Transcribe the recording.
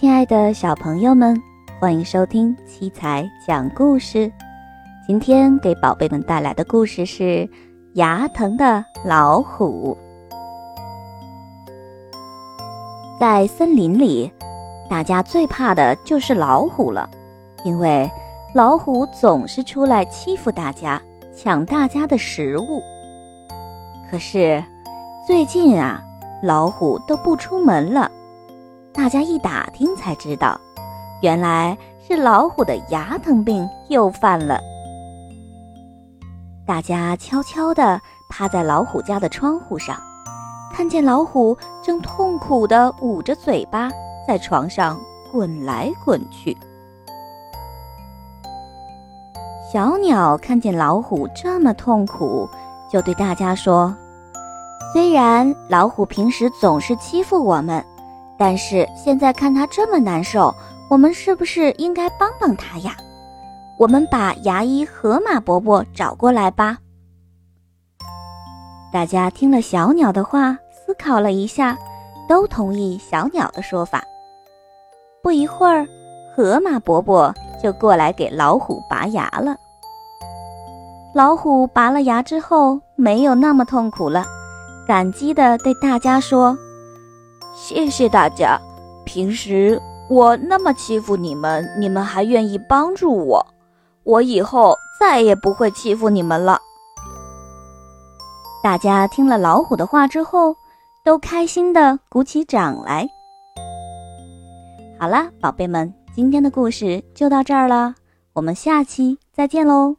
亲爱的小朋友们，欢迎收听七彩讲故事。今天给宝贝们带来的故事是《牙疼的老虎》。在森林里，大家最怕的就是老虎了，因为老虎总是出来欺负大家，抢大家的食物。可是最近啊，老虎都不出门了。大家一打听才知道，原来是老虎的牙疼病又犯了。大家悄悄地趴在老虎家的窗户上，看见老虎正痛苦地捂着嘴巴，在床上滚来滚去。小鸟看见老虎这么痛苦，就对大家说：“虽然老虎平时总是欺负我们。”但是现在看他这么难受，我们是不是应该帮帮他呀？我们把牙医河马伯伯找过来吧。大家听了小鸟的话，思考了一下，都同意小鸟的说法。不一会儿，河马伯伯就过来给老虎拔牙了。老虎拔了牙之后，没有那么痛苦了，感激地对大家说。谢谢大家，平时我那么欺负你们，你们还愿意帮助我，我以后再也不会欺负你们了。大家听了老虎的话之后，都开心的鼓起掌来。好了，宝贝们，今天的故事就到这儿了，我们下期再见喽。